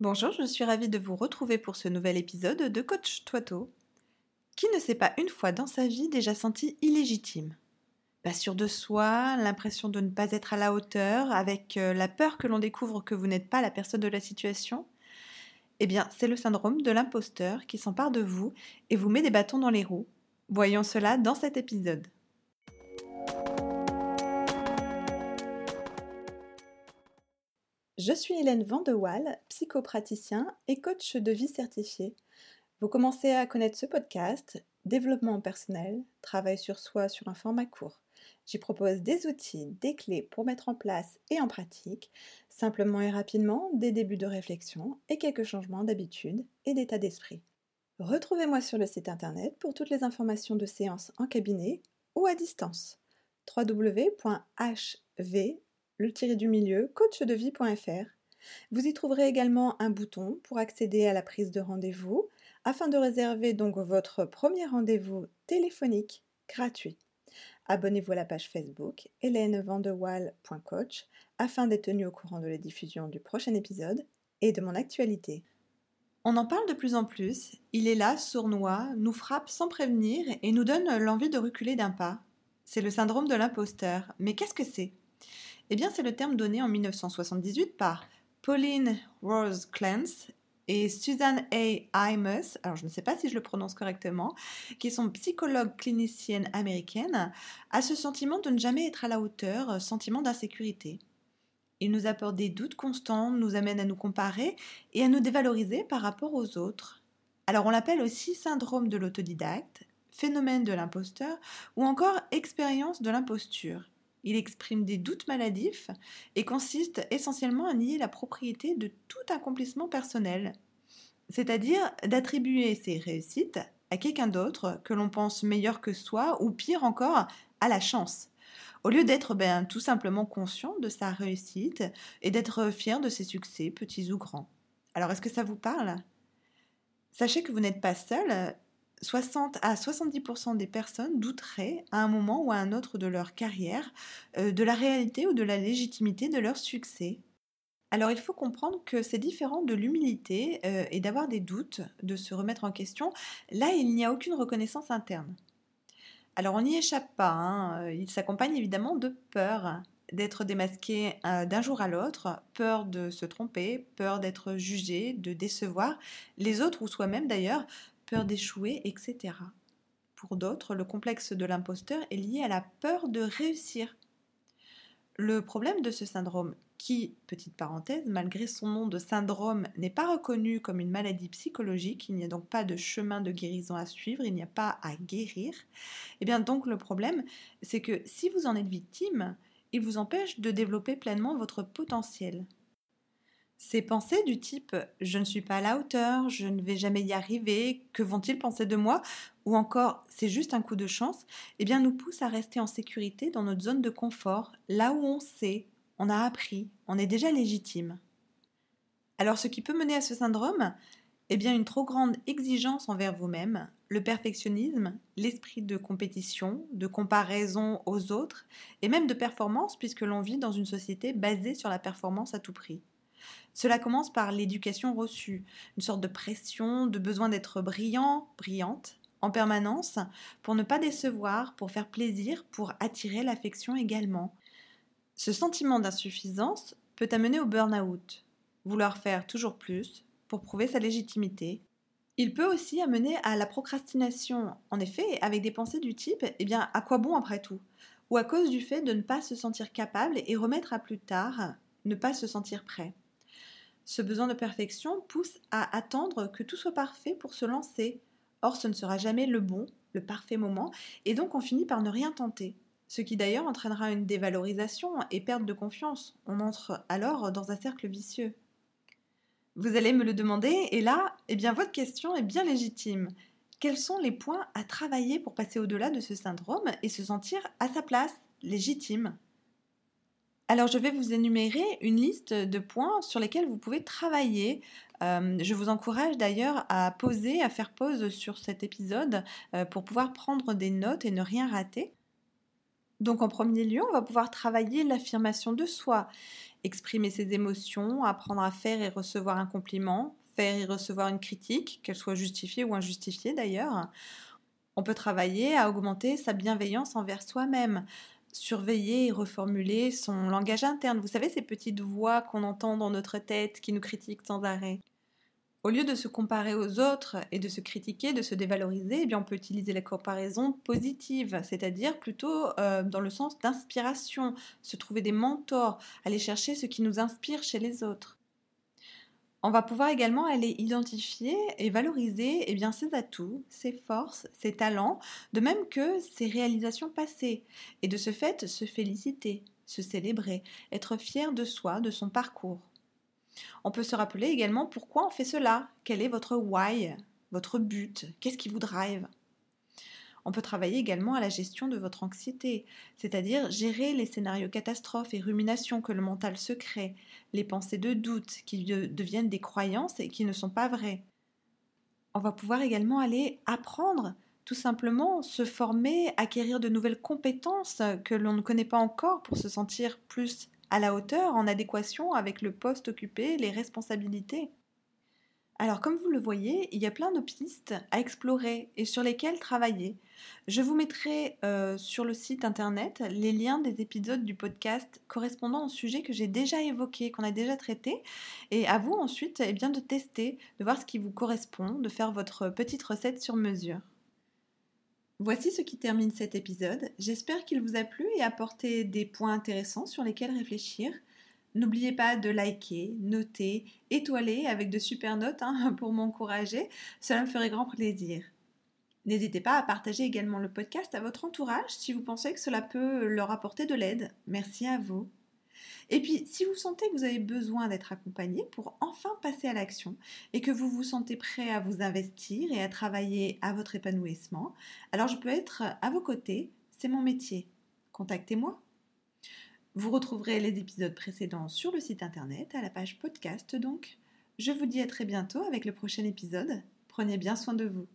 Bonjour, je suis ravie de vous retrouver pour ce nouvel épisode de Coach Toito. Qui ne s'est pas une fois dans sa vie déjà senti illégitime? Pas sûr de soi, l'impression de ne pas être à la hauteur, avec euh, la peur que l'on découvre que vous n'êtes pas la personne de la situation? Eh bien, c'est le syndrome de l'imposteur qui s'empare de vous et vous met des bâtons dans les roues. Voyons cela dans cet épisode. Je suis Hélène Vandewaal, psychopraticien et coach de vie certifié. Vous commencez à connaître ce podcast, développement personnel, travail sur soi sur un format court. J'y propose des outils, des clés pour mettre en place et en pratique, simplement et rapidement, des débuts de réflexion et quelques changements d'habitude et d'état d'esprit. Retrouvez-moi sur le site internet pour toutes les informations de séances en cabinet ou à distance. www.hv le tiré du milieu, coachdevie.fr. Vous y trouverez également un bouton pour accéder à la prise de rendez-vous afin de réserver donc votre premier rendez-vous téléphonique gratuit. Abonnez-vous à la page Facebook hélènevandewall.coach afin d'être tenu au courant de la diffusion du prochain épisode et de mon actualité. On en parle de plus en plus, il est là, sournois, nous frappe sans prévenir et nous donne l'envie de reculer d'un pas. C'est le syndrome de l'imposteur. Mais qu'est-ce que c'est? Eh bien, c'est le terme donné en 1978 par Pauline Rose Clance et Suzanne A. Imus, alors je ne sais pas si je le prononce correctement, qui sont psychologues cliniciennes américaines, à ce sentiment de ne jamais être à la hauteur, euh, sentiment d'insécurité. Il nous apporte des doutes constants, nous amène à nous comparer et à nous dévaloriser par rapport aux autres. Alors on l'appelle aussi syndrome de l'autodidacte, phénomène de l'imposteur ou encore expérience de l'imposture. Il exprime des doutes maladifs et consiste essentiellement à nier la propriété de tout accomplissement personnel, c'est-à-dire d'attribuer ses réussites à quelqu'un d'autre que l'on pense meilleur que soi ou pire encore à la chance, au lieu d'être ben, tout simplement conscient de sa réussite et d'être fier de ses succès, petits ou grands. Alors est-ce que ça vous parle? Sachez que vous n'êtes pas seul 60 à 70% des personnes douteraient à un moment ou à un autre de leur carrière euh, de la réalité ou de la légitimité de leur succès. Alors il faut comprendre que c'est différent de l'humilité euh, et d'avoir des doutes, de se remettre en question. Là, il n'y a aucune reconnaissance interne. Alors on n'y échappe pas, hein. il s'accompagne évidemment de peur d'être démasqué euh, d'un jour à l'autre, peur de se tromper, peur d'être jugé, de décevoir les autres ou soi-même d'ailleurs, peur d'échouer, etc. Pour d'autres, le complexe de l'imposteur est lié à la peur de réussir. Le problème de ce syndrome, qui, petite parenthèse, malgré son nom de syndrome, n'est pas reconnu comme une maladie psychologique, il n'y a donc pas de chemin de guérison à suivre, il n'y a pas à guérir, et eh bien donc le problème, c'est que si vous en êtes victime, il vous empêche de développer pleinement votre potentiel. Ces pensées du type je ne suis pas à la hauteur, je ne vais jamais y arriver, que vont-ils penser de moi? ou encore c'est juste un coup de chance, eh bien nous poussent à rester en sécurité dans notre zone de confort, là où on sait, on a appris, on est déjà légitime. Alors ce qui peut mener à ce syndrome Eh bien une trop grande exigence envers vous-même, le perfectionnisme, l'esprit de compétition, de comparaison aux autres et même de performance puisque l'on vit dans une société basée sur la performance à tout prix. Cela commence par l'éducation reçue, une sorte de pression, de besoin d'être brillant, brillante, en permanence, pour ne pas décevoir, pour faire plaisir, pour attirer l'affection également. Ce sentiment d'insuffisance peut amener au burn-out, vouloir faire toujours plus pour prouver sa légitimité. Il peut aussi amener à la procrastination, en effet, avec des pensées du type Eh bien, à quoi bon après tout? Ou à cause du fait de ne pas se sentir capable et remettre à plus tard, ne pas se sentir prêt. Ce besoin de perfection pousse à attendre que tout soit parfait pour se lancer. Or, ce ne sera jamais le bon, le parfait moment, et donc on finit par ne rien tenter. Ce qui d'ailleurs entraînera une dévalorisation et perte de confiance. On entre alors dans un cercle vicieux. Vous allez me le demander, et là, eh bien, votre question est bien légitime. Quels sont les points à travailler pour passer au-delà de ce syndrome et se sentir à sa place, légitime alors, je vais vous énumérer une liste de points sur lesquels vous pouvez travailler. Euh, je vous encourage d'ailleurs à poser, à faire pause sur cet épisode euh, pour pouvoir prendre des notes et ne rien rater. Donc en premier lieu, on va pouvoir travailler l'affirmation de soi. exprimer ses émotions, apprendre à faire et recevoir un compliment, faire et recevoir une critique, qu'elle soit justifiée ou injustifiée d'ailleurs. On peut travailler à augmenter sa bienveillance envers soi-même, surveiller et reformuler son langage interne. Vous savez, ces petites voix qu'on entend dans notre tête qui nous critiquent sans arrêt. Au lieu de se comparer aux autres et de se critiquer, de se dévaloriser, eh bien on peut utiliser la comparaison positive, c'est-à-dire plutôt euh, dans le sens d'inspiration, se trouver des mentors, aller chercher ce qui nous inspire chez les autres. On va pouvoir également aller identifier et valoriser eh ses atouts, ses forces, ses talents, de même que ses réalisations passées, et de ce fait se féliciter, se célébrer, être fier de soi, de son parcours. On peut se rappeler également pourquoi on fait cela, quel est votre why, votre but, qu'est-ce qui vous drive? On peut travailler également à la gestion de votre anxiété, c'est-à-dire gérer les scénarios catastrophes et ruminations que le mental se crée, les pensées de doute qui deviennent des croyances et qui ne sont pas vraies. On va pouvoir également aller apprendre, tout simplement se former, acquérir de nouvelles compétences que l'on ne connaît pas encore pour se sentir plus à la hauteur, en adéquation avec le poste occupé, les responsabilités. Alors comme vous le voyez, il y a plein de pistes à explorer et sur lesquelles travailler. Je vous mettrai euh, sur le site internet les liens des épisodes du podcast correspondant au sujet que j'ai déjà évoqué, qu'on a déjà traité, et à vous ensuite eh bien, de tester, de voir ce qui vous correspond, de faire votre petite recette sur mesure. Voici ce qui termine cet épisode. J'espère qu'il vous a plu et apporté des points intéressants sur lesquels réfléchir. N'oubliez pas de liker, noter, étoiler avec de super notes hein, pour m'encourager. Cela me ferait grand plaisir. N'hésitez pas à partager également le podcast à votre entourage si vous pensez que cela peut leur apporter de l'aide. Merci à vous. Et puis, si vous sentez que vous avez besoin d'être accompagné pour enfin passer à l'action et que vous vous sentez prêt à vous investir et à travailler à votre épanouissement, alors je peux être à vos côtés, c'est mon métier. Contactez-moi. Vous retrouverez les épisodes précédents sur le site internet, à la page podcast donc. Je vous dis à très bientôt avec le prochain épisode. Prenez bien soin de vous.